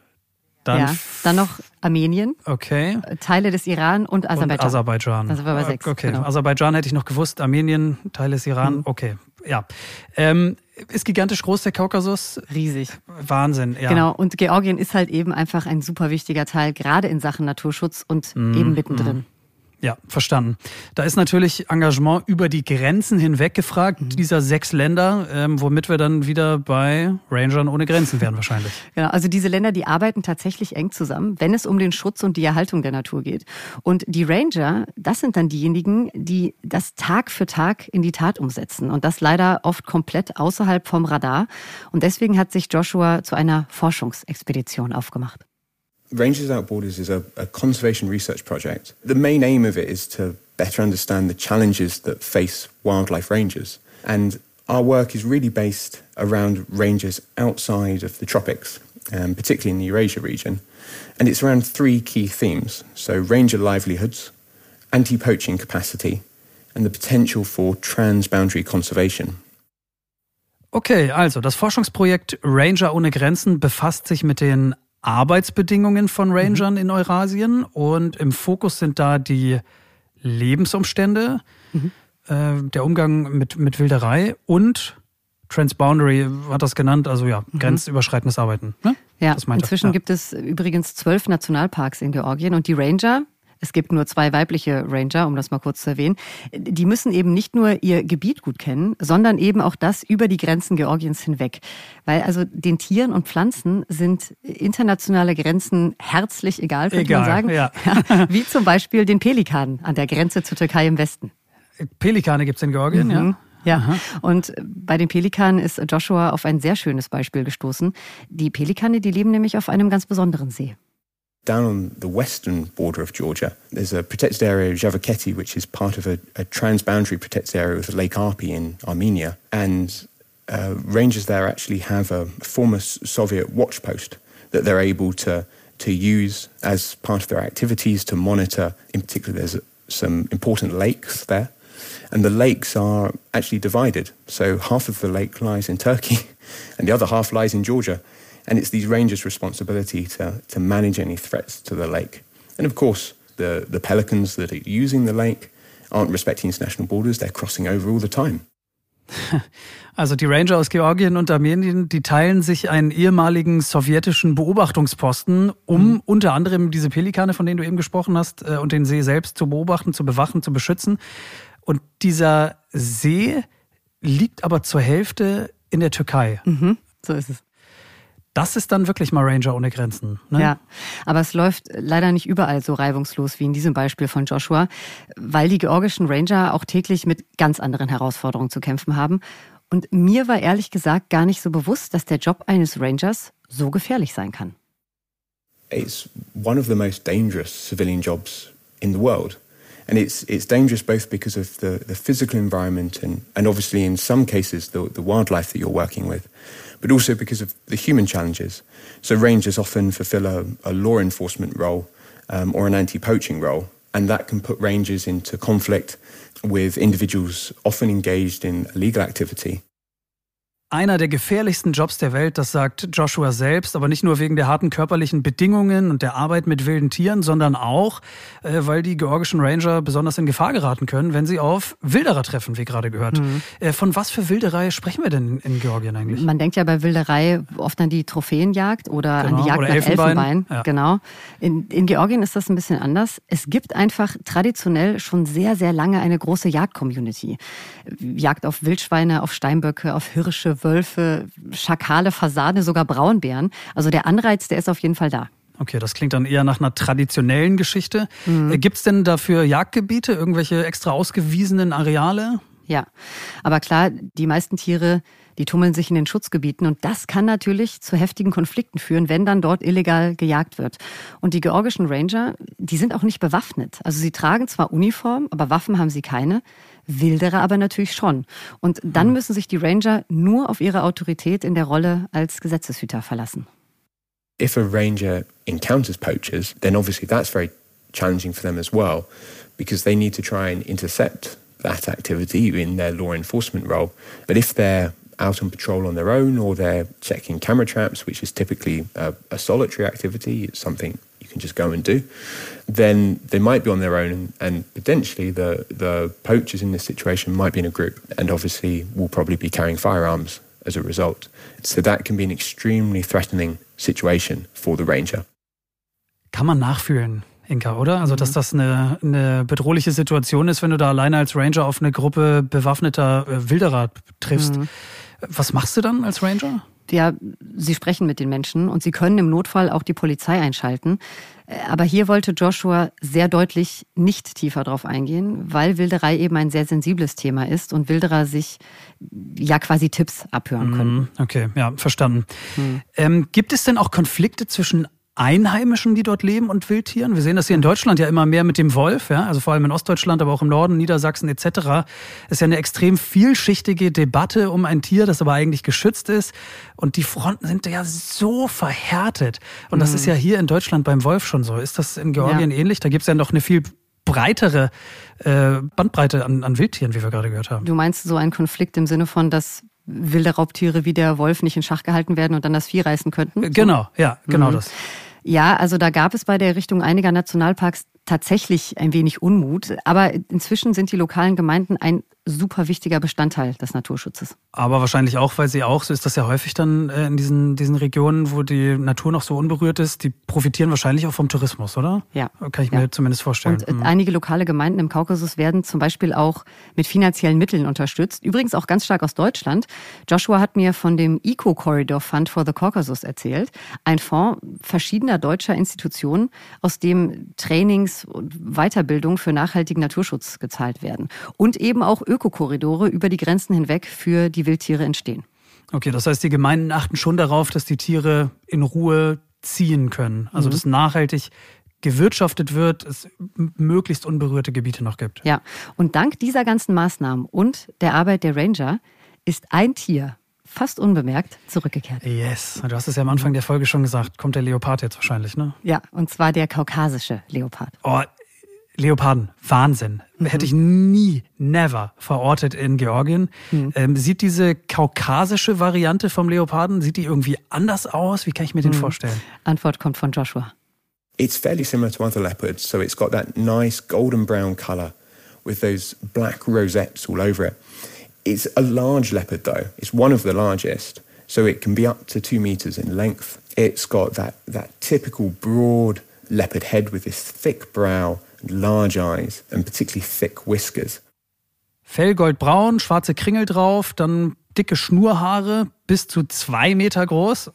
S2: Dann, ja, dann noch Armenien.
S1: Okay.
S2: Teile des Iran und Aserbaidschan. Und
S1: Aserbaidschan.
S2: Das war bei sechs.
S1: Okay, genau. Aserbaidschan hätte ich noch gewusst, Armenien, Teile des Iran. Mhm. Okay, ja. Ähm, ist gigantisch groß der Kaukasus.
S2: Riesig.
S1: Wahnsinn, ja.
S2: Genau, und Georgien ist halt eben einfach ein super wichtiger Teil, gerade in Sachen Naturschutz und mhm. eben mittendrin.
S1: Ja, verstanden. Da ist natürlich Engagement über die Grenzen hinweg gefragt, mhm. dieser sechs Länder, ähm, womit wir dann wieder bei Rangern ohne Grenzen wären wahrscheinlich.
S2: Genau, also diese Länder, die arbeiten tatsächlich eng zusammen, wenn es um den Schutz und die Erhaltung der Natur geht. Und die Ranger, das sind dann diejenigen, die das Tag für Tag in die Tat umsetzen. Und das leider oft komplett außerhalb vom Radar. Und deswegen hat sich Joshua zu einer Forschungsexpedition aufgemacht.
S4: Rangers Without Borders is a, a, conservation research project. The main aim of it is to better understand the challenges that face wildlife rangers. And our work is really based around rangers outside of the tropics, um, particularly in the Eurasia region. And it's around three key themes so, ranger livelihoods, anti poaching capacity, and the potential for transboundary conservation.
S1: Okay, also das Forschungsprojekt Ranger ohne Grenzen befasst sich mit den Arbeitsbedingungen von Rangern mhm. in Eurasien und im Fokus sind da die Lebensumstände, mhm. äh, der Umgang mit, mit Wilderei und Transboundary hat das genannt, also ja, mhm. grenzüberschreitendes Arbeiten. Ne?
S2: Ja, inzwischen ja. gibt es übrigens zwölf Nationalparks in Georgien und die Ranger, es gibt nur zwei weibliche Ranger, um das mal kurz zu erwähnen. Die müssen eben nicht nur ihr Gebiet gut kennen, sondern eben auch das über die Grenzen Georgiens hinweg. Weil also den Tieren und Pflanzen sind internationale Grenzen herzlich egal, könnte egal, man sagen. Ja. ja. Wie zum Beispiel den Pelikan an der Grenze zur Türkei im Westen.
S1: Pelikane gibt es in Georgien, mhm. ja.
S2: Ja, Aha. und bei den Pelikanen ist Joshua auf ein sehr schönes Beispiel gestoßen. Die Pelikane, die leben nämlich auf einem ganz besonderen See.
S4: Down on the western border of Georgia, there's a protected area, of Javaketi, which is part of a, a transboundary protected area with Lake Arpi in Armenia. And uh, rangers there actually have a former Soviet watch post that they're able to, to use as part of their activities to monitor. In particular, there's some important lakes there. And the lakes are actually divided. So half of the lake lies in Turkey and the other half lies in Georgia. And it's these rangers' responsibility to, to manage any threats to the lake. And of course, the, the pelicans that are using the lake aren't respecting international borders, they're crossing over all the time.
S1: Also die Ranger aus Georgien und Armenien, die teilen sich einen ehemaligen sowjetischen Beobachtungsposten, um mhm. unter anderem diese Pelikane, von denen du eben gesprochen hast, äh, und den See selbst zu beobachten, zu bewachen, zu beschützen. Und dieser See liegt aber zur Hälfte in der Türkei.
S2: Mhm, so ist es.
S1: Das ist dann wirklich mal Ranger ohne Grenzen. Ne?
S2: Ja, aber es läuft leider nicht überall so reibungslos wie in diesem Beispiel von Joshua, weil die georgischen Ranger auch täglich mit ganz anderen Herausforderungen zu kämpfen haben. Und mir war ehrlich gesagt gar nicht so bewusst, dass der Job eines Rangers so gefährlich sein kann.
S4: It's one of the most dangerous civilian jobs in the world. And it's, it's dangerous both because of the, the physical environment and, and obviously in some cases the, the wildlife that you're working with. but also because of the human challenges. So rangers often fulfill a, a law enforcement role um, or an anti-poaching role, and that can put rangers into conflict with individuals often engaged in illegal activity.
S1: Einer der gefährlichsten Jobs der Welt, das sagt Joshua selbst, aber nicht nur wegen der harten körperlichen Bedingungen und der Arbeit mit wilden Tieren, sondern auch, äh, weil die georgischen Ranger besonders in Gefahr geraten können, wenn sie auf Wilderer treffen, wie gerade gehört. Mhm. Äh, von was für Wilderei sprechen wir denn in Georgien eigentlich?
S2: Man denkt ja bei Wilderei oft an die Trophäenjagd oder genau. an die genau, Jagd nach Elfenbein. Elfenbein. Ja. Genau. In, in Georgien ist das ein bisschen anders. Es gibt einfach traditionell schon sehr, sehr lange eine große Jagd-Community. Jagd auf Wildschweine, auf Steinböcke, auf Hirsche, Wölfe, Schakale, Fasane, sogar Braunbären. Also der Anreiz, der ist auf jeden Fall da.
S1: Okay, das klingt dann eher nach einer traditionellen Geschichte. Mhm. Äh, Gibt es denn dafür Jagdgebiete, irgendwelche extra ausgewiesenen Areale?
S2: Ja, aber klar, die meisten Tiere, die tummeln sich in den Schutzgebieten und das kann natürlich zu heftigen Konflikten führen, wenn dann dort illegal gejagt wird. Und die georgischen Ranger, die sind auch nicht bewaffnet. Also sie tragen zwar Uniform, aber Waffen haben sie keine. Wilderer aber natürlich schon. Und dann hm. müssen sich die Ranger nur auf ihre Autorität in der Rolle als Gesetzeshüter verlassen.
S4: If a ranger encounters poachers, then obviously that's very challenging for them as well, because they need to try and intercept that activity in their law enforcement role. But if they're out on patrol on their own or they're checking camera traps, which is typically a, a solitary activity, it's something can just go and do, then they might be on their own and, and, potentially the, the poachers in this situation might be in a group and obviously will probably be carrying firearms as a result. So that can be an extremely threatening situation for the ranger.
S1: Kann man nachfühlen. Inka, oder? Also, dass mhm. das eine, eine bedrohliche Situation ist, wenn du da alleine als Ranger auf eine Gruppe bewaffneter äh, Wilderer triffst. Mhm. Was machst du dann als Ranger?
S2: Ja, sie sprechen mit den Menschen und sie können im Notfall auch die Polizei einschalten. Äh, Aber hier wollte Joshua sehr deutlich nicht tiefer drauf eingehen, weil Wilderei eben ein sehr sensibles Thema ist und Wilderer sich ja quasi Tipps abhören können.
S1: Mhm, Okay, ja, verstanden. Ähm, gibt es denn auch Konflikte zwischen Einheimischen, die dort leben und Wildtieren? Wir sehen das hier in Deutschland ja immer mehr mit dem Wolf, ja, also vor allem in Ostdeutschland, aber auch im Norden, Niedersachsen etc. ist ja eine extrem vielschichtige Debatte um ein Tier, das aber eigentlich geschützt ist. Und die Fronten sind ja so verhärtet. Und das ist ja hier in Deutschland beim Wolf schon so. Ist das in Georgien ähnlich? Da gibt es ja noch eine viel breitere äh, Bandbreite an, an Wildtieren, wie wir gerade gehört haben.
S2: Du meinst so einen Konflikt im Sinne von, dass wilde Raubtiere wie der Wolf nicht in Schach gehalten werden und dann das Vieh reißen könnten? So?
S1: Genau, ja, genau das.
S2: Ja, also da gab es bei der Errichtung einiger Nationalparks tatsächlich ein wenig Unmut. Aber inzwischen sind die lokalen Gemeinden ein super wichtiger Bestandteil des Naturschutzes.
S1: Aber wahrscheinlich auch, weil sie auch, so ist das ja häufig dann äh, in diesen, diesen Regionen, wo die Natur noch so unberührt ist, die profitieren wahrscheinlich auch vom Tourismus, oder?
S2: Ja.
S1: Kann ich
S2: Ja.
S1: mir zumindest vorstellen.
S2: Und
S1: Mhm.
S2: einige lokale Gemeinden im Kaukasus werden zum Beispiel auch mit finanziellen Mitteln unterstützt. Übrigens auch ganz stark aus Deutschland. Joshua hat mir von dem Eco-Corridor Fund for the Caucasus erzählt. Ein Fonds verschiedener deutscher Institutionen, aus dem Trainings und Weiterbildung für nachhaltigen Naturschutz gezahlt werden. Und eben auch Ökokorridore über die Grenzen hinweg für die Wildtiere entstehen.
S1: Okay, das heißt, die Gemeinden achten schon darauf, dass die Tiere in Ruhe ziehen können.
S2: Mhm.
S1: Also, dass nachhaltig gewirtschaftet wird, es möglichst unberührte Gebiete noch gibt.
S2: Ja, und dank dieser ganzen Maßnahmen und der Arbeit der Ranger ist ein Tier fast unbemerkt zurückgekehrt.
S1: Yes, du hast es ja am Anfang der Folge schon gesagt. Kommt der Leopard jetzt wahrscheinlich, ne?
S2: Ja, und zwar der kaukasische Leopard.
S1: Oh, Leoparden, Wahnsinn. Hätte ich nie, never verortet in Georgien. Ähm, sieht diese kaukasische Variante vom Leoparden, sieht die irgendwie anders aus? Wie kann ich mir den vorstellen?
S2: Antwort kommt von Joshua.
S4: It's fairly similar to other leopards, so it's got that nice golden brown colour with those black rosettes all over it. It's a large leopard, though. It's one of the largest, so it can be up to two meters in length. It's got that, that typical broad leopard head with this thick brow large eyes, and particularly thick whiskers.
S1: Fell goldbraun, schwarze Kringel drauf, dann dicke Schnurhaare, bis zu zwei Meter groß.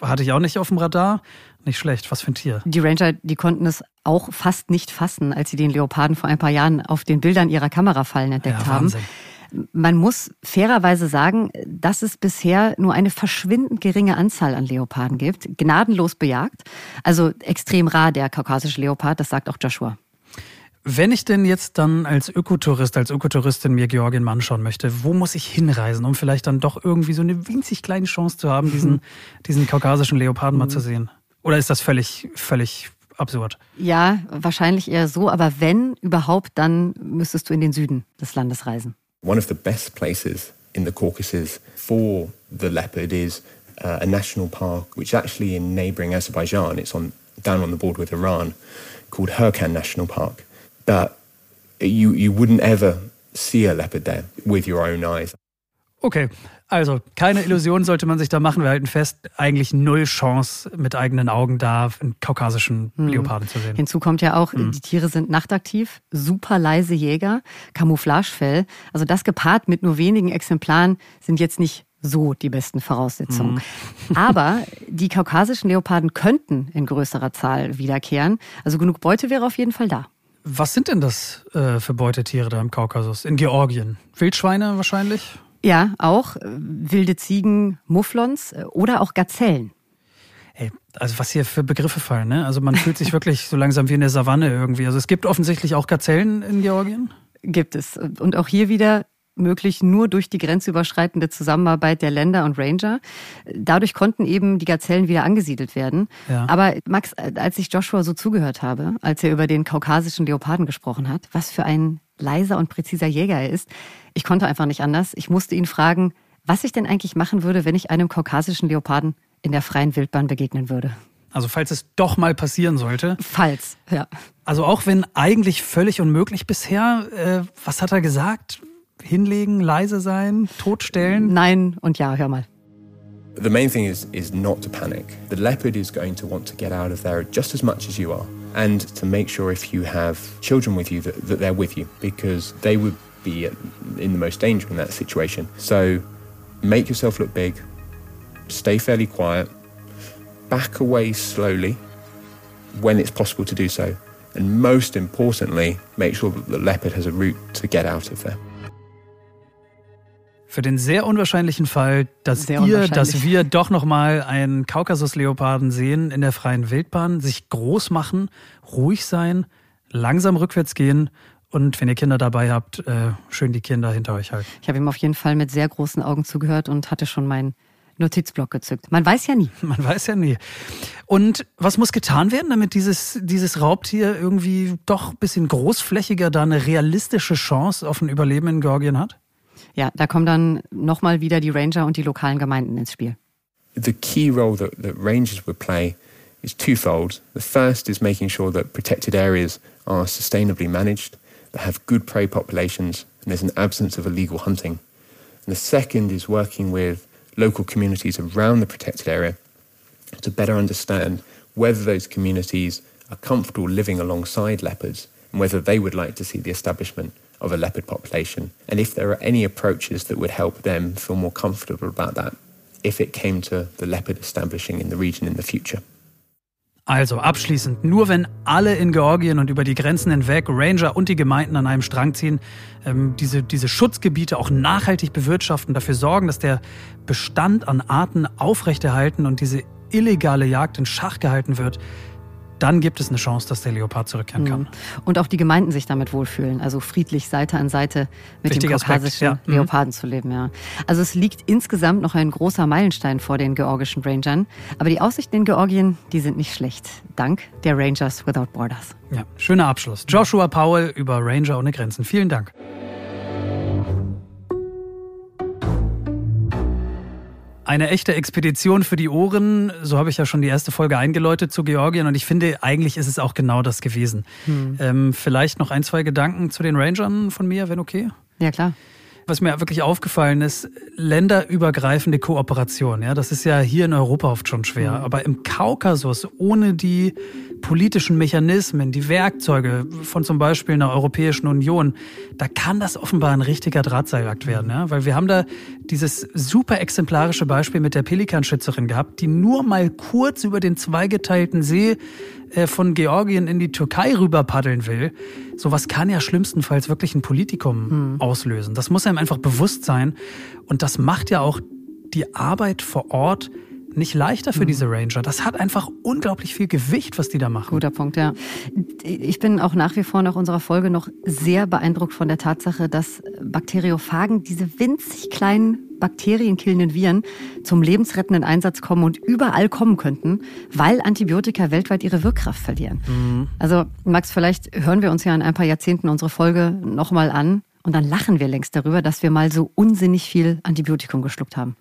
S1: Hatte ich auch nicht auf dem Radar. Nicht schlecht, was für ein Tier.
S2: Die Ranger, die konnten es auch fast nicht fassen, als sie den Leoparden vor ein paar Jahren auf den Bildern ihrer Kamerafallen entdeckt
S1: Ja,
S2: haben. Man muss fairerweise sagen, dass es bisher nur eine verschwindend geringe Anzahl an Leoparden gibt, gnadenlos bejagt. Also extrem rar der kaukasische Leopard, das sagt auch Joshua.
S1: Wenn ich denn jetzt dann als Ökotourist, als Ökotouristin mir Georgien mal anschauen möchte, wo muss ich hinreisen, um vielleicht dann doch irgendwie so eine winzig kleine Chance zu haben, diesen, diesen kaukasischen Leoparden mal zu sehen? Oder ist das völlig, völlig absurd?
S2: Ja, wahrscheinlich eher so, aber wenn überhaupt, dann müsstest du in den Süden des Landes reisen.
S4: One of the best places in the Caucasus for the leopard is uh, a national park, which actually in neighbouring Azerbaijan, it's on down on the border with Iran, called Herkan National Park. But you you wouldn't ever see a leopard there with your own eyes.
S1: Okay, also keine Illusion sollte man sich da machen. Wir halten fest, eigentlich null Chance, mit eigenen Augen da einen kaukasischen Leoparden zu sehen.
S2: Hinzu kommt ja auch, die Tiere sind nachtaktiv, super leise Jäger, Camouflagefell. Also das gepaart mit nur wenigen Exemplaren sind jetzt nicht so die besten Voraussetzungen. Aber die kaukasischen Leoparden könnten in größerer Zahl wiederkehren. Also genug Beute wäre auf jeden Fall da.
S1: Was sind denn das äh, für Beutetiere da im Kaukasus? In Georgien? Wildschweine wahrscheinlich?
S2: Ja, auch wilde Ziegen, Mufflons äh, oder auch Gazellen.
S1: Ey, also was hier für Begriffe fallen, ne? Also man fühlt sich wirklich so langsam wie in der Savanne irgendwie. Also es gibt offensichtlich auch Gazellen in Georgien.
S2: Gibt es. Und auch hier wieder möglich nur durch die grenzüberschreitende Zusammenarbeit der Länder und Ranger. Dadurch konnten eben die Gazellen wieder angesiedelt werden.
S1: Ja.
S2: Aber Max, als ich Joshua so zugehört habe, als er über den kaukasischen Leoparden gesprochen hat, was für ein leiser und präziser Jäger er ist, ich konnte einfach nicht anders. Ich musste ihn fragen, was ich denn eigentlich machen würde, wenn ich einem kaukasischen Leoparden in der freien Wildbahn begegnen würde.
S1: Also falls es doch mal passieren sollte.
S2: Falls, ja.
S1: Also auch wenn eigentlich völlig unmöglich bisher, äh, was hat er gesagt? Hinlegen, leise sein, totstellen?
S2: Nein und ja, hör mal.
S4: The main thing is is not to panic. The leopard is going to want to get out of there just as much as you are. and to make sure if you have children with you that, that they're with you because they would be in the most danger in that situation. So make yourself look big, stay fairly quiet, back away slowly when it's possible to do so, and most importantly, make sure that the leopard has a route to get out of there.
S1: Für den sehr unwahrscheinlichen Fall, dass ihr, dass wir doch noch mal einen Kaukasusleoparden sehen in der freien Wildbahn, sich groß machen, ruhig sein, langsam rückwärts gehen und wenn ihr Kinder dabei habt, äh, schön die Kinder hinter euch halten.
S2: Ich habe ihm auf jeden Fall mit sehr großen Augen zugehört und hatte schon meinen Notizblock gezückt. Man weiß ja nie.
S1: Man weiß ja nie. Und was muss getan werden, damit dieses, dieses Raubtier irgendwie doch ein bisschen großflächiger da eine realistische Chance auf ein Überleben in Georgien hat?
S2: Ja, da kommen dann nochmal wieder die Ranger und die lokalen Gemeinden ins Spiel.
S4: The key role that, that rangers would play is twofold. The first is making sure that protected areas are sustainably managed, that have good prey populations, and there's an absence of illegal hunting. And the second is working with local communities around the protected area to better understand whether those communities are comfortable living alongside leopards and whether they would like to see the establishment of a leopard population, and if there are any approaches that would help them feel more comfortable about that if it came to the leopard establishing in the region in the future.
S1: Also abschließend, nur wenn alle in Georgien und über die Grenzen hinweg, Ranger und die Gemeinden an einem Strang ziehen, ähm, diese, diese Schutzgebiete auch nachhaltig bewirtschaften, dafür sorgen, dass der Bestand an Arten aufrechterhalten und diese illegale Jagd in Schach gehalten wird, dann gibt es eine Chance, dass der Leopard zurückkehren kann. Mhm.
S2: Und auch die Gemeinden sich damit wohlfühlen, also friedlich Seite an Seite mit Wichtiger dem kaukasischen Aspekt, ja. Mhm. Leoparden mhm. zu leben. Ja. Also es liegt insgesamt noch ein großer Meilenstein vor den georgischen Rangern, aber die Aussichten in Georgien, die sind nicht schlecht, dank der Rangers Without Borders.
S1: Ja, schöner Abschluss. Joshua Powell über Ranger ohne Grenzen. Vielen Dank. Eine echte Expedition für die Ohren, so habe ich ja schon die erste Folge eingeläutet zu Georgien und ich finde, eigentlich ist es auch genau das gewesen. Hm. Ähm, vielleicht noch ein, zwei Gedanken zu den Rangern von mir, wenn okay?
S2: Ja, klar.
S1: Was mir wirklich aufgefallen ist, länderübergreifende Kooperation. Ja, das ist ja hier in Europa oft schon schwer. Mhm. Aber im Kaukasus, ohne die politischen Mechanismen, die Werkzeuge von zum Beispiel einer Europäischen Union, da kann das offenbar ein richtiger Drahtseilakt werden. Ja? Weil wir haben da dieses super exemplarische Beispiel mit der Pelikanschützerin gehabt, die nur mal kurz über den zweigeteilten See äh, von Georgien in die Türkei rüber paddeln will, sowas kann ja schlimmstenfalls wirklich ein Politikum hm. auslösen. Das muss einem einfach bewusst sein. Und das macht ja auch die Arbeit vor Ort nicht leichter für hm. diese Ranger. Das hat einfach unglaublich viel Gewicht, was die da machen.
S2: Guter Punkt, ja. Ich bin auch nach wie vor nach unserer Folge noch sehr beeindruckt von der Tatsache, dass Bakteriophagen, diese winzig kleinen bakterienkillenden Viren zum lebensrettenden Einsatz kommen und überall kommen könnten, weil Antibiotika weltweit ihre Wirkkraft verlieren. Mhm. Also Max, vielleicht hören wir uns ja in ein paar Jahrzehnten unsere Folge nochmal an und dann lachen wir längst darüber, dass wir mal so unsinnig viel Antibiotikum geschluckt haben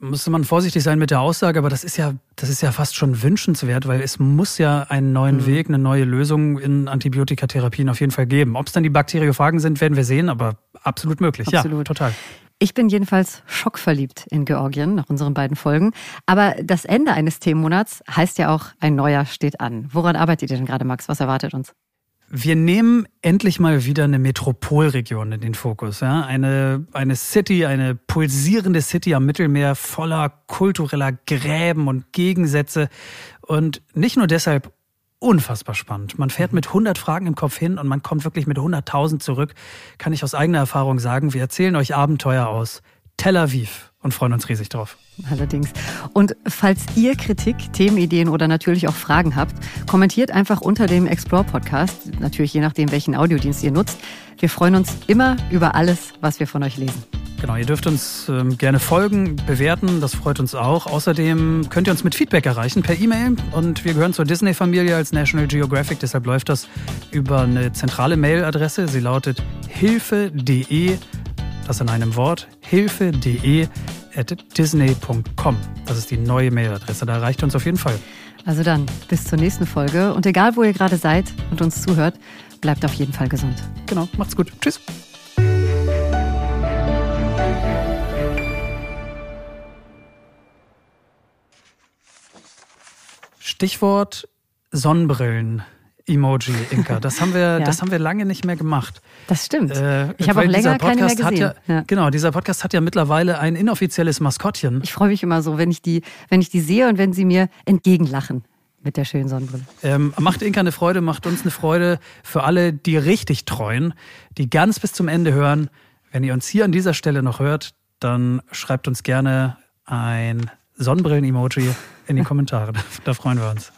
S1: müsste man vorsichtig sein mit der Aussage, aber das ist ja, das ist ja fast schon wünschenswert, weil es muss ja einen neuen mhm. Weg, eine neue Lösung in Antibiotikatherapien auf jeden Fall geben. Ob es dann die Bakteriophagen sind, werden wir sehen, aber absolut möglich. Absolut. Ja, total.
S2: Ich bin jedenfalls schockverliebt in Georgien nach unseren beiden Folgen. Aber das Ende eines Themenmonats heißt ja auch, ein neuer steht an. Woran arbeitet ihr denn gerade, Max? Was erwartet uns?
S1: Wir nehmen endlich mal wieder eine Metropolregion in den Fokus. Ja? Eine, eine City, eine pulsierende City am Mittelmeer voller kultureller Gräben und Gegensätze. Und nicht nur deshalb unfassbar spannend. Man fährt mit 100 Fragen im Kopf hin und man kommt wirklich mit 100.000 zurück. Kann ich aus eigener Erfahrung sagen. Wir erzählen euch Abenteuer aus Tel Aviv und freuen uns riesig drauf.
S2: Allerdings. Und falls ihr Kritik, Themenideen oder natürlich auch Fragen habt, kommentiert einfach unter dem Explore Podcast, natürlich je nachdem, welchen Audiodienst ihr nutzt. Wir freuen uns immer über alles, was wir von euch lesen.
S1: Genau, ihr dürft uns ähm, gerne folgen, bewerten, das freut uns auch. Außerdem könnt ihr uns mit Feedback erreichen per E-Mail und wir gehören zur Disney-Familie als National Geographic, deshalb läuft das über eine zentrale Mailadresse. Sie lautet hilfe.de das in einem Wort, hilfe.de at disney.com. Das ist die neue Mailadresse, da erreicht uns auf jeden Fall.
S2: Also dann, bis zur nächsten Folge und egal wo ihr gerade seid und uns zuhört, bleibt auf jeden Fall gesund.
S1: Genau, macht's gut. Tschüss. Stichwort Sonnenbrillen Emoji, Inka. Das haben wir, ja. das haben wir lange nicht mehr gemacht.
S2: Das stimmt. Äh, ich habe auch länger keine mehr gesehen.
S1: Ja,
S2: ja.
S1: Genau, dieser Podcast hat ja mittlerweile ein inoffizielles Maskottchen.
S2: Ich freue mich immer so, wenn ich die, wenn ich die sehe und wenn sie mir entgegenlachen mit der schönen Sonnenbrille.
S1: Ähm, macht Inka eine Freude, macht uns eine Freude für alle, die richtig treuen, die ganz bis zum Ende hören. Wenn ihr uns hier an dieser Stelle noch hört, dann schreibt uns gerne ein Sonnenbrillen-Emoji in die Kommentare. da freuen wir uns.